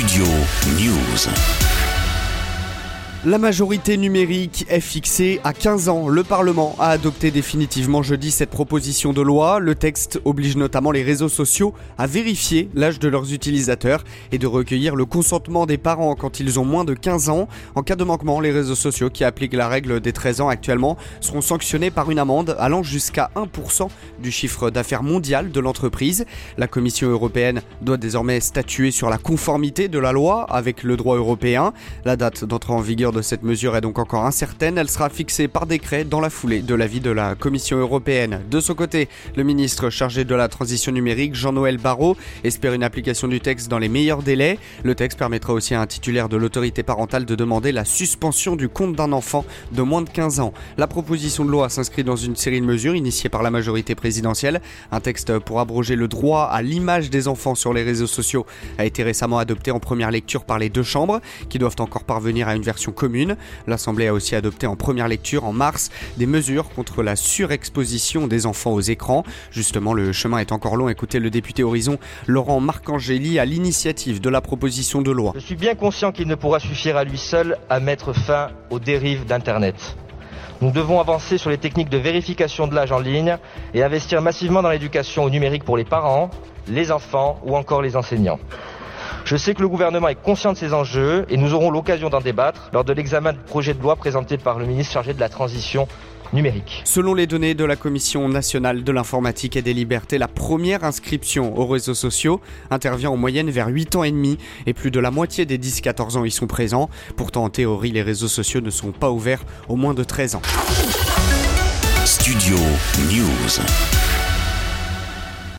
Studio News. La majorité numérique est fixée à 15 ans. Le Parlement a adopté définitivement jeudi cette proposition de loi. Le texte oblige notamment les réseaux sociaux à vérifier l'âge de leurs utilisateurs et de recueillir le consentement des parents quand ils ont moins de 15 ans. En cas de manquement, les réseaux sociaux qui appliquent la règle des 13 ans actuellement seront sanctionnés par une amende allant jusqu'à 1% du chiffre d'affaires mondial de l'entreprise. La Commission européenne doit désormais statuer sur la conformité de la loi avec le droit européen. La date d'entrée en vigueur de cette mesure est donc encore incertaine. Elle sera fixée par décret dans la foulée de l'avis de la Commission européenne. De son côté, le ministre chargé de la transition numérique, Jean-Noël Barrot, espère une application du texte dans les meilleurs délais. Le texte permettra aussi à un titulaire de l'autorité parentale de demander la suspension du compte d'un enfant de moins de 15 ans. La proposition de loi s'inscrit dans une série de mesures initiées par la majorité présidentielle. Un texte pour abroger le droit à l'image des enfants sur les réseaux sociaux a été récemment adopté en première lecture par les deux chambres, qui doivent encore parvenir à une version L'Assemblée a aussi adopté en première lecture en mars des mesures contre la surexposition des enfants aux écrans. Justement, le chemin est encore long. Écoutez le député Horizon Laurent Marcangeli à l'initiative de la proposition de loi. Je suis bien conscient qu'il ne pourra suffire à lui seul à mettre fin aux dérives d'Internet. Nous devons avancer sur les techniques de vérification de l'âge en ligne et investir massivement dans l'éducation au numérique pour les parents, les enfants ou encore les enseignants. Je sais que le gouvernement est conscient de ces enjeux et nous aurons l'occasion d'en débattre lors de l'examen du projet de loi présenté par le ministre chargé de la transition numérique. Selon les données de la Commission nationale de l'informatique et des libertés, la première inscription aux réseaux sociaux intervient en moyenne vers 8 ans et demi et plus de la moitié des 10-14 ans y sont présents. Pourtant, en théorie, les réseaux sociaux ne sont pas ouverts aux moins de 13 ans. Studio News.